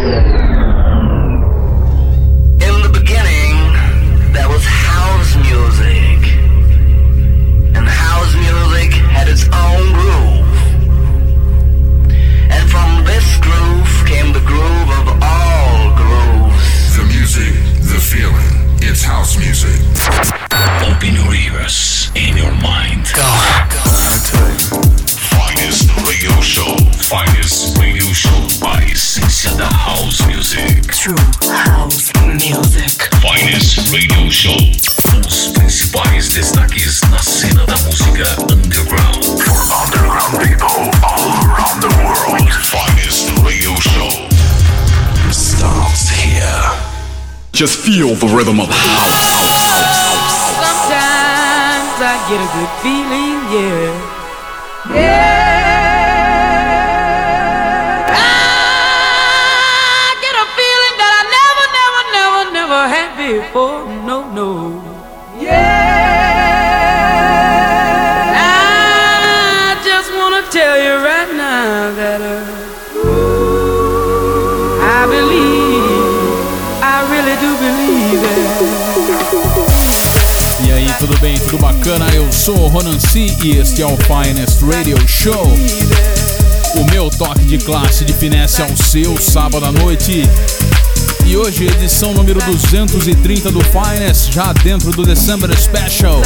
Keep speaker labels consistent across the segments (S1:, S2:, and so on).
S1: Yeah. Just feel the rhythm of house.
S2: Sometimes I get a good feeling,
S3: sou Ronan C e este é o Finest Radio Show. O meu toque de classe de finesse ao seu sábado à noite. E hoje, edição número 230 do Finest, já dentro do December Special.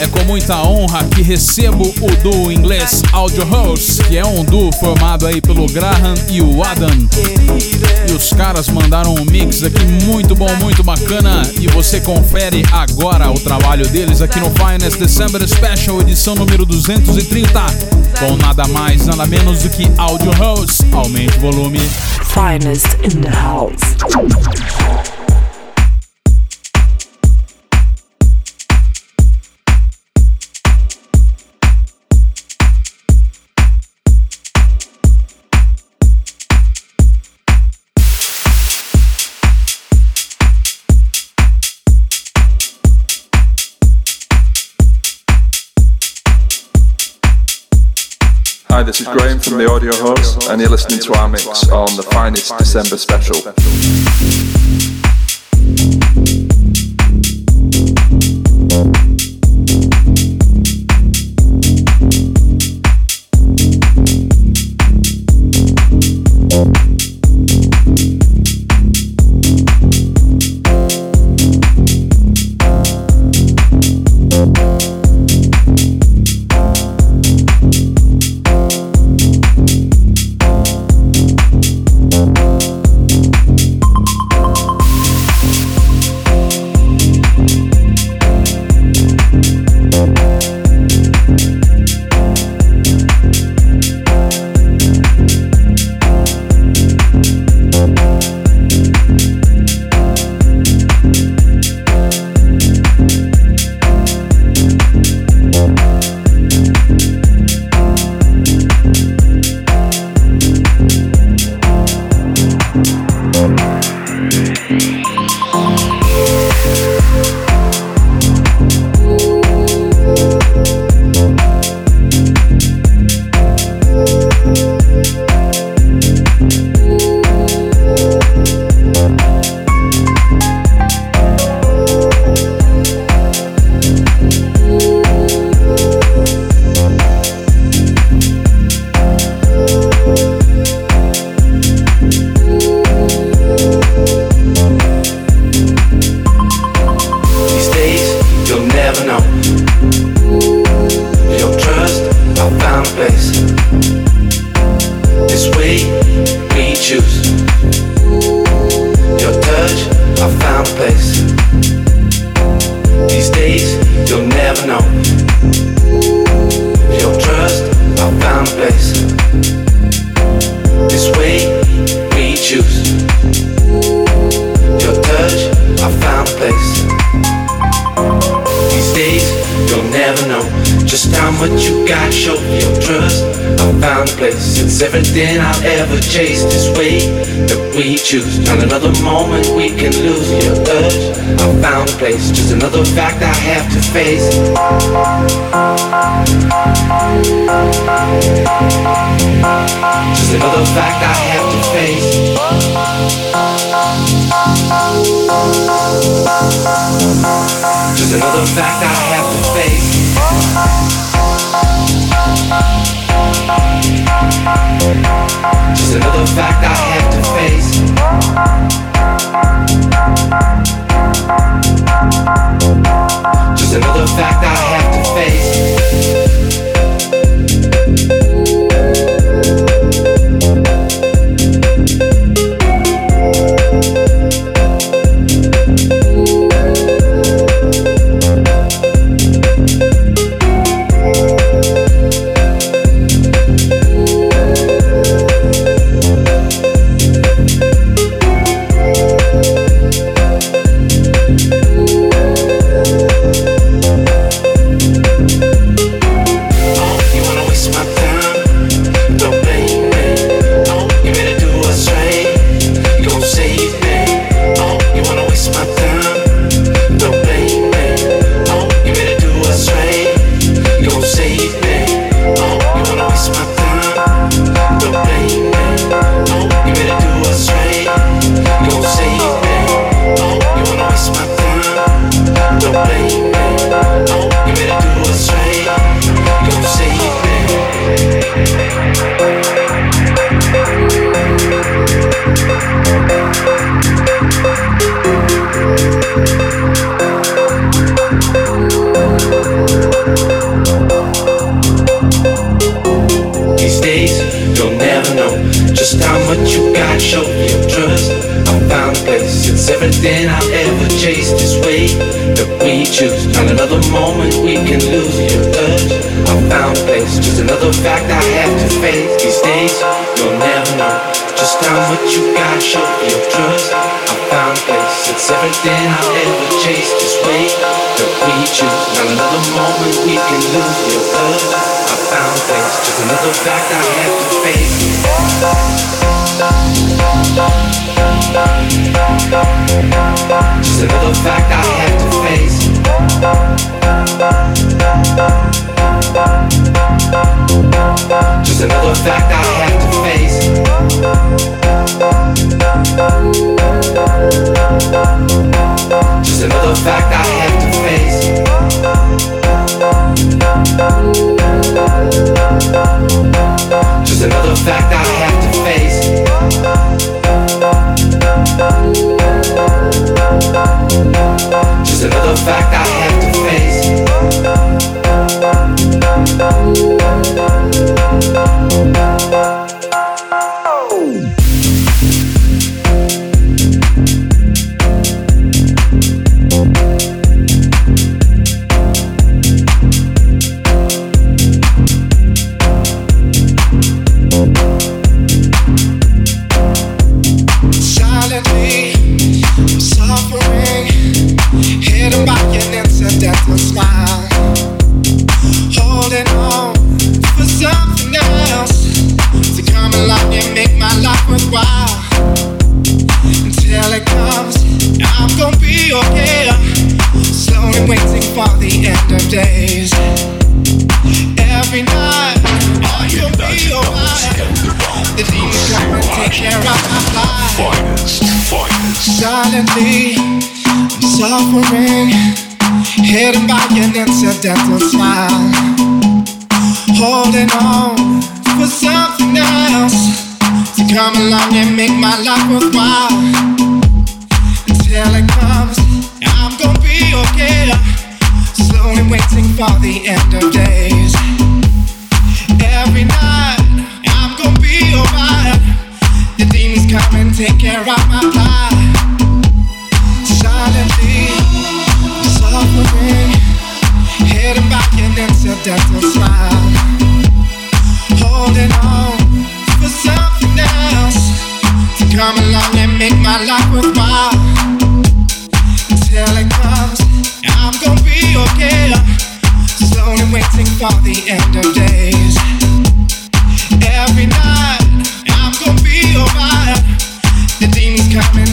S3: É com muita honra que recebo o duo inglês Audio House, que é um duo formado aí pelo Graham e o Adam. E os caras mandaram um mix aqui muito bom, muito bacana. E você confere agora o trabalho deles aqui no Finest December Special, edição número 230. Com nada mais, nada menos do que Audio House. Aumente o volume.
S4: Finest in the house.
S5: Hi, this is Graham from the Audio Host, and you're listening to our mix on the finest December special.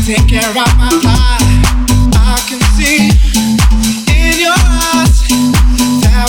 S6: Take care of my life. I can see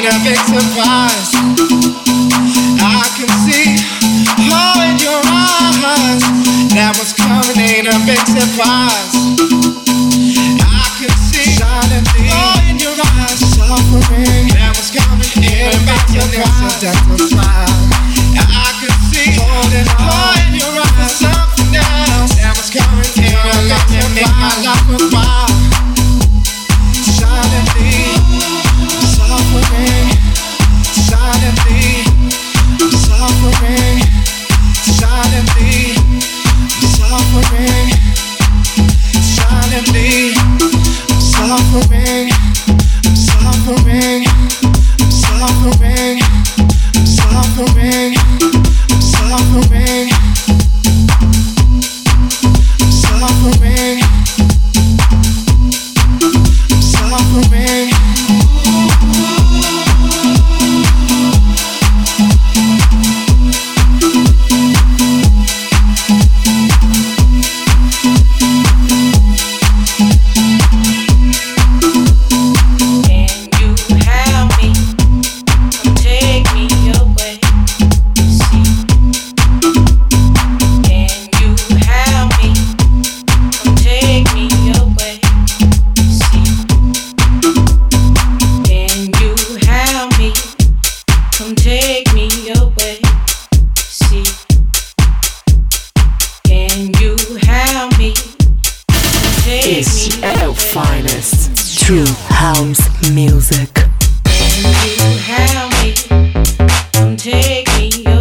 S6: ain't a. I can see all in your eyes. That was coming ain't a. I can see all in your eyes. That was coming ain't a.
S7: You.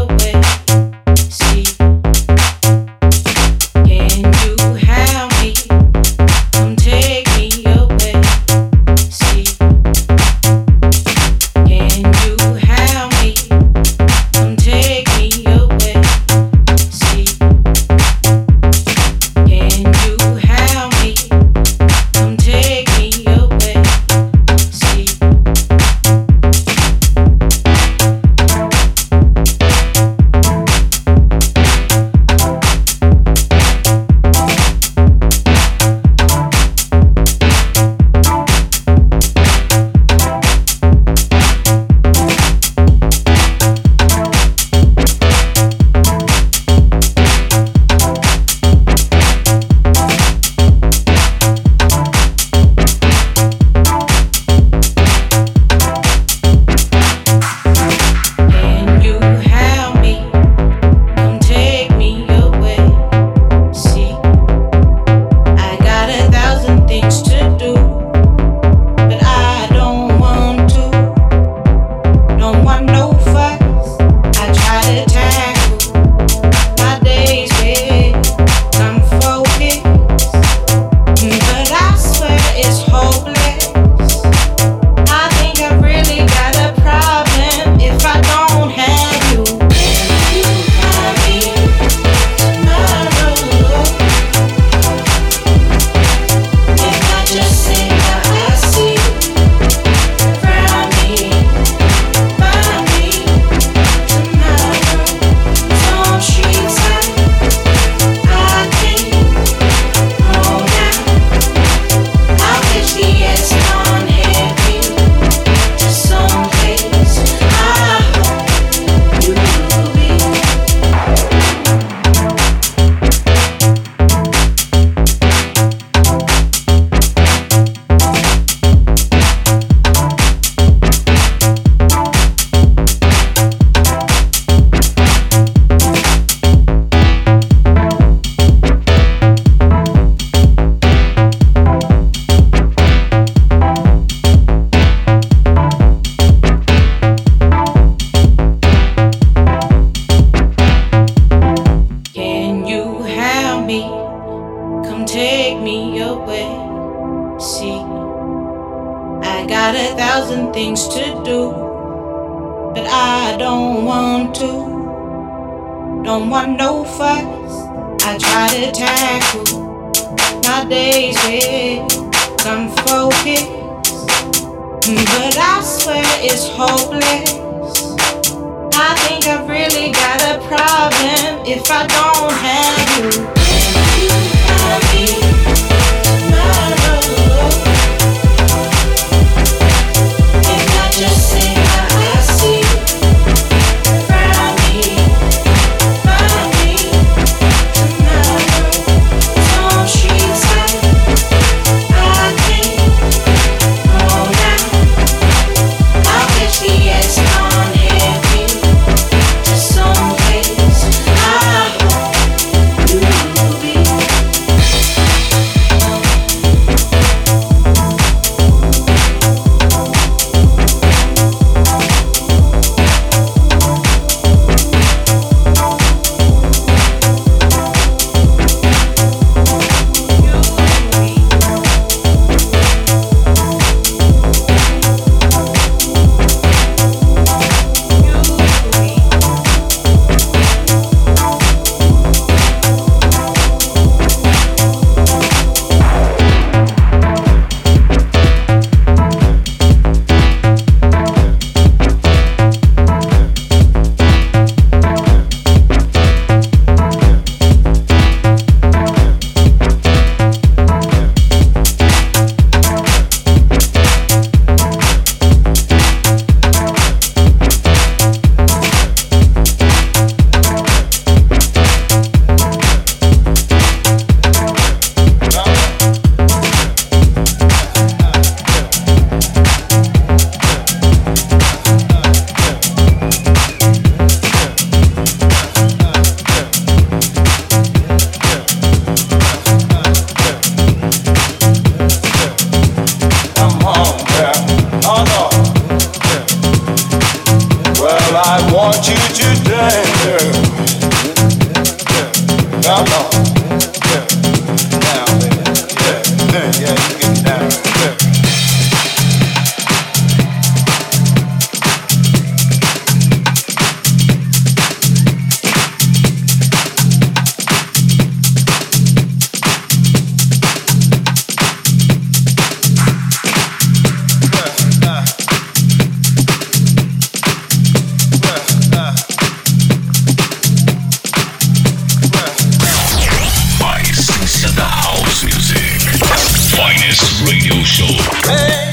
S8: Radio Show. Hey.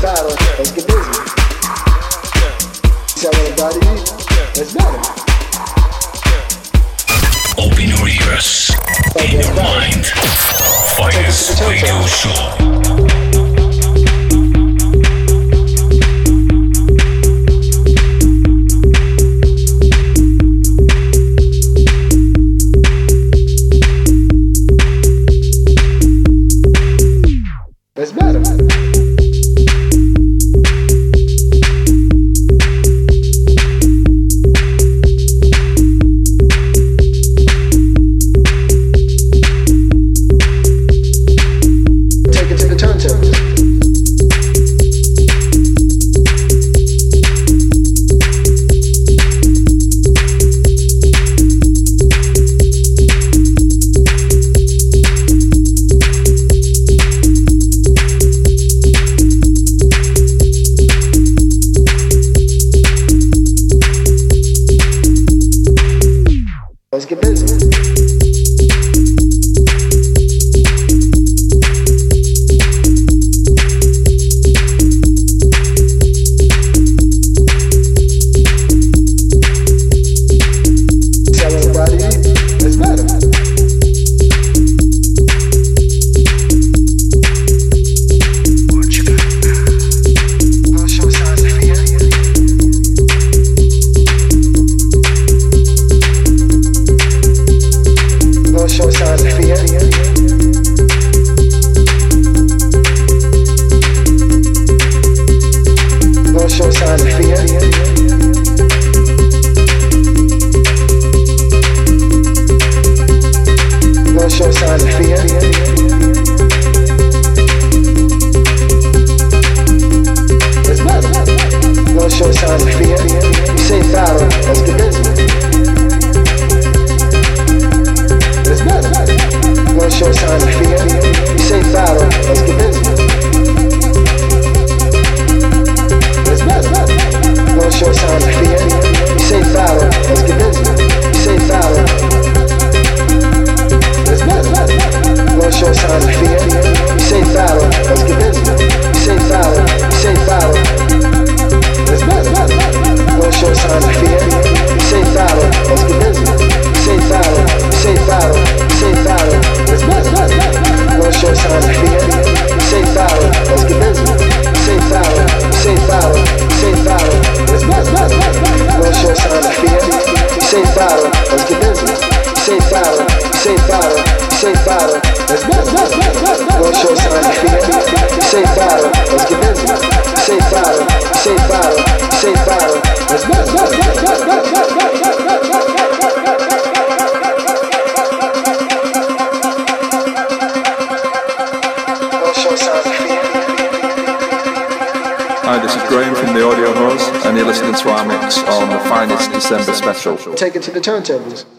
S1: Let's get busy.
S9: Open your ears in your mind. Fighters Radio Show.
S1: turntables.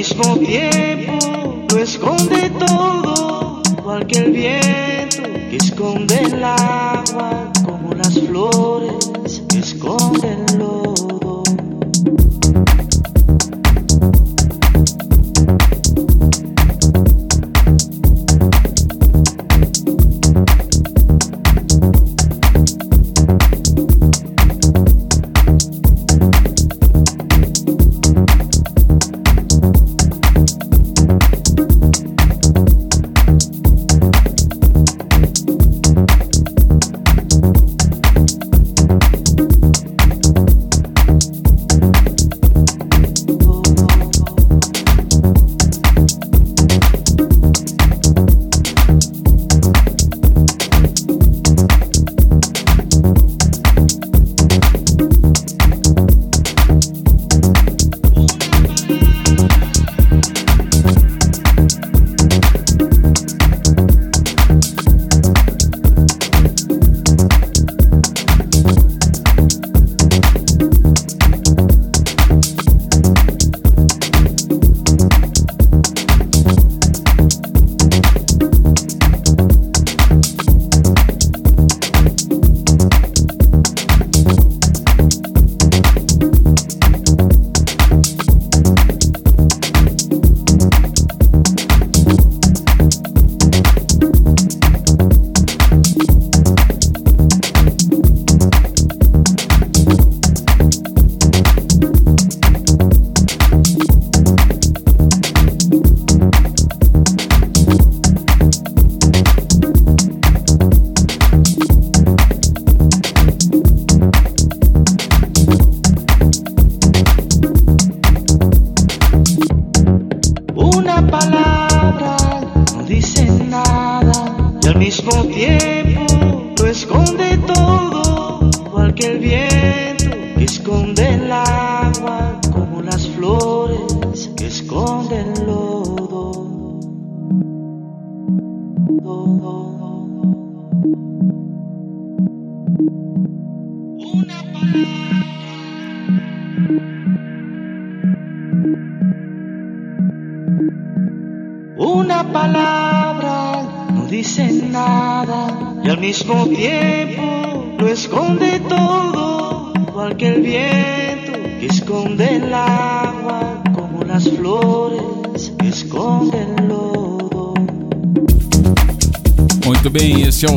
S10: Mismo tiempo lo esconde todo, igual que el viento que esconde el agua, como las flores que esconden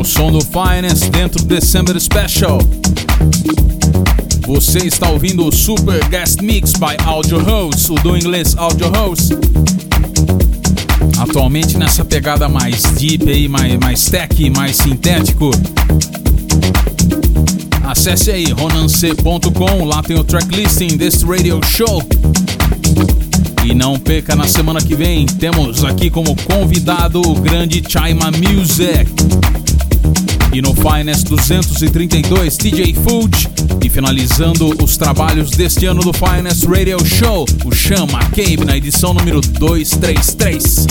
S3: o som do Finance dentro do December Special. Você está ouvindo o Super Guest Mix by Audio Host, o do inglês Audio Host. Atualmente nessa pegada mais deep aí, mais, mais tech, mais sintético. Acesse aí ronance.com, lá tem o tracklisting desse radio show. E não perca na semana que vem, temos aqui como convidado o grande Chaima Music. E no Finest 232, DJ Food. E finalizando os trabalhos deste ano do Finest Radio Show, o Chama Cabe na edição número 233.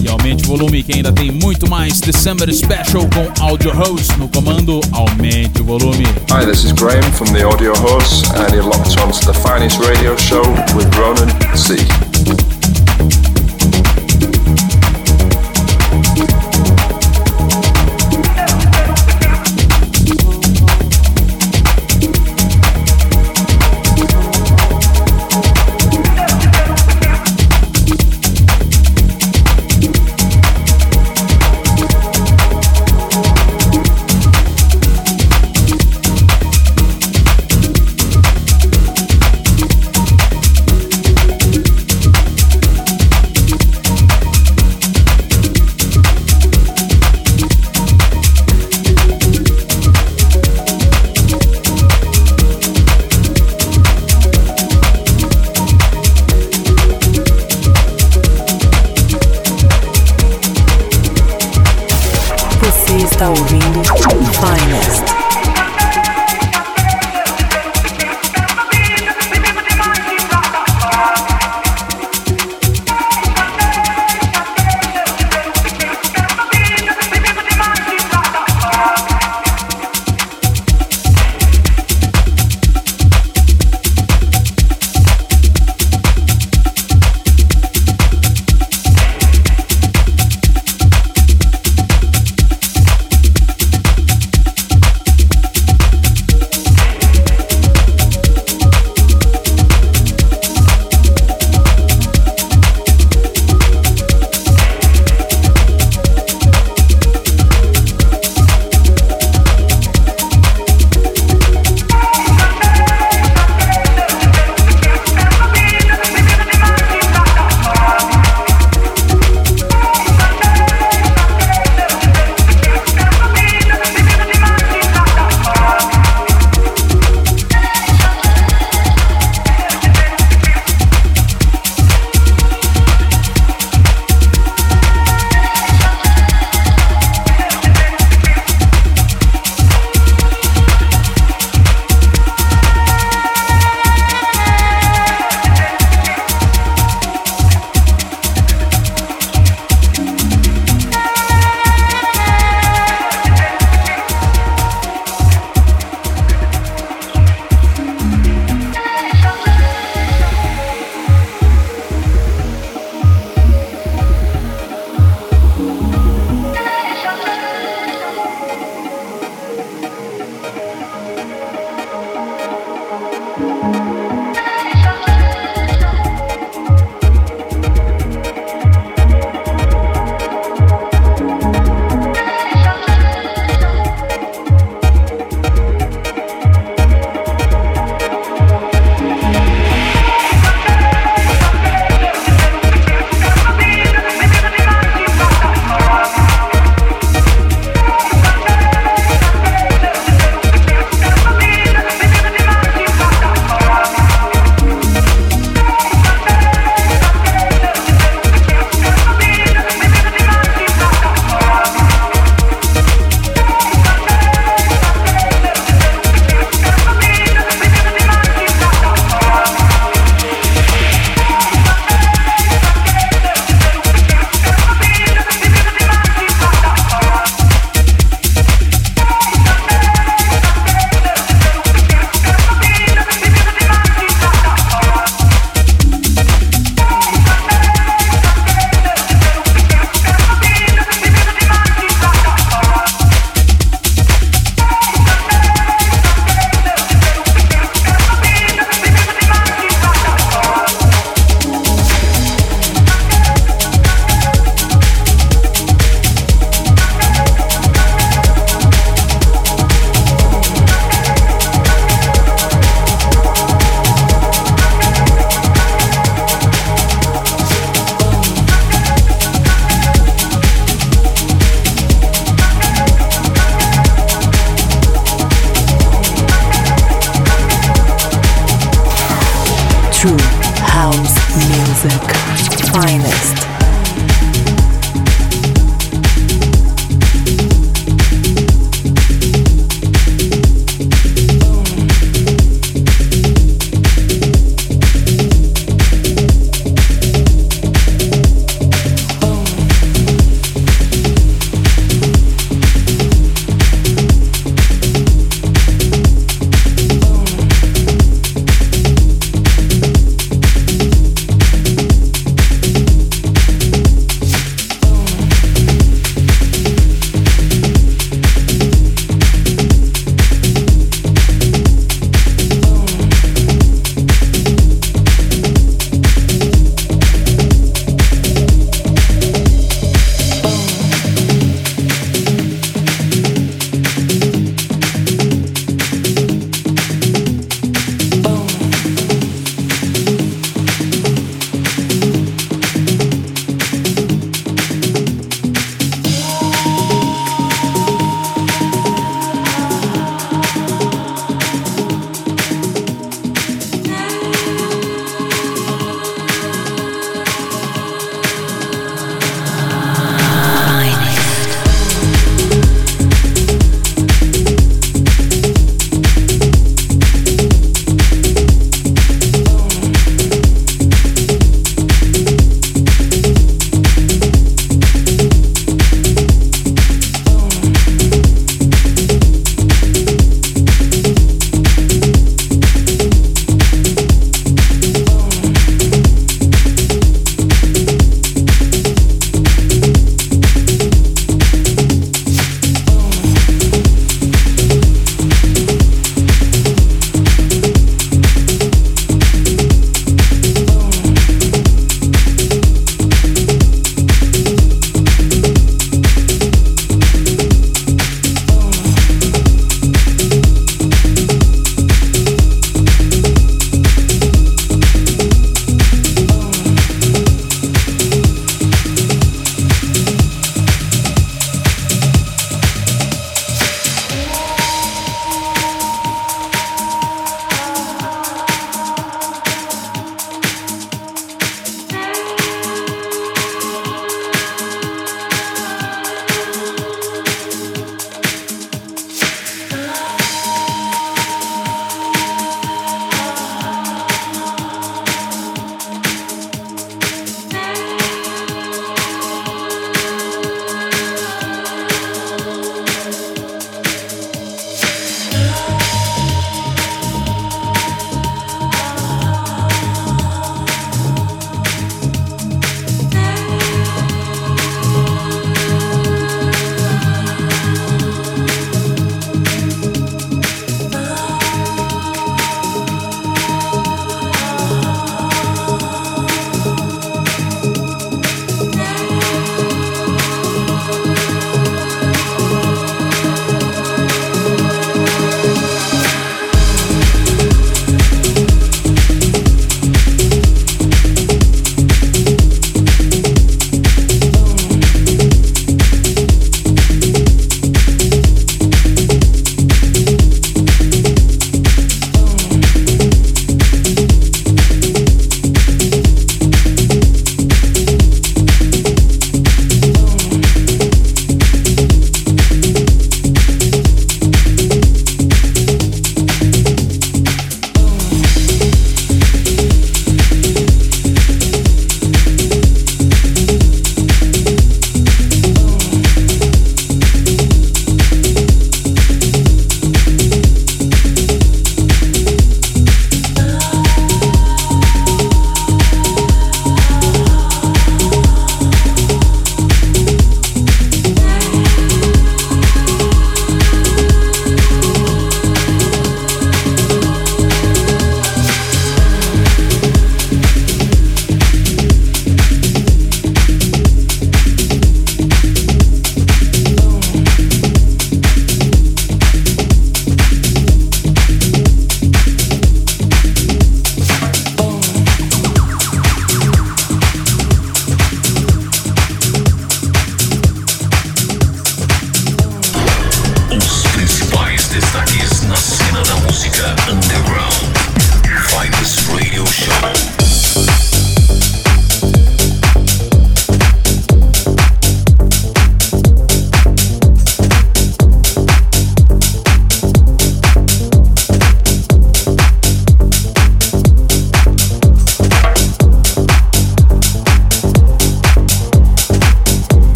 S3: E aumente o volume que ainda tem muito mais December Special com Audio Host no comando. Aumente o volume.
S5: Hi, this is Graham from the Audio Horse, and you're locked on to the finest radio show with Ronan C.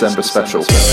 S1: December special.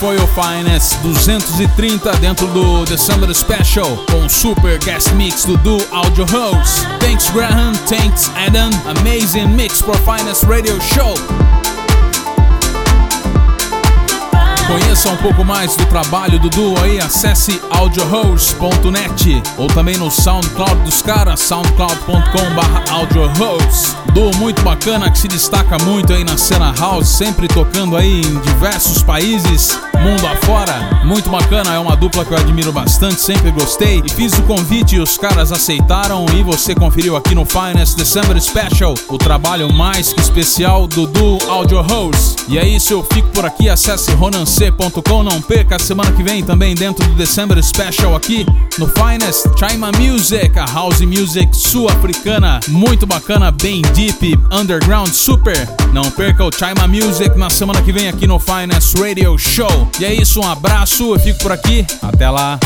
S3: Foi o Finest 230 dentro do December Special com super guest mix do Audio Host. Thanks Graham, thanks Adam, amazing mix for Finest Radio Show. Conheça um pouco mais do trabalho do duo aí, acesse audiohost.net ou também no SoundCloud dos caras, soundcloud.com/audiohost. Duo muito bacana que se destaca muito aí na cena house, sempre tocando aí em diversos países mundo afora. Muito bacana, é uma dupla que eu admiro bastante, sempre gostei. E fiz o convite e os caras aceitaram e você conferiu aqui no Finest December Special, o trabalho mais que especial do Duo Audio Host. E é isso, eu fico por aqui, acesse ronance.com, não perca semana que vem também dentro do December Special aqui no Finest Chima Music, a house music sul-africana, muito bacana, bem deep, underground, super. Não perca o Chima Music na semana que vem aqui no Finest Radio Show. E é isso, um abraço, eu fico por aqui. Até lá.